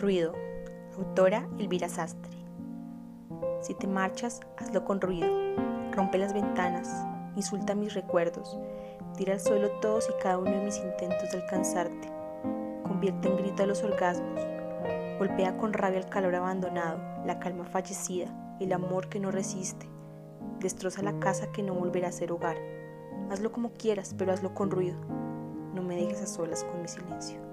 Ruido. Autora Elvira Sastre. Si te marchas, hazlo con ruido. Rompe las ventanas, insulta mis recuerdos, tira al suelo todos y cada uno de mis intentos de alcanzarte. Convierte en grito a los orgasmos. Golpea con rabia el calor abandonado, la calma fallecida, el amor que no resiste. Destroza la casa que no volverá a ser hogar. Hazlo como quieras, pero hazlo con ruido. No me dejes a solas con mi silencio.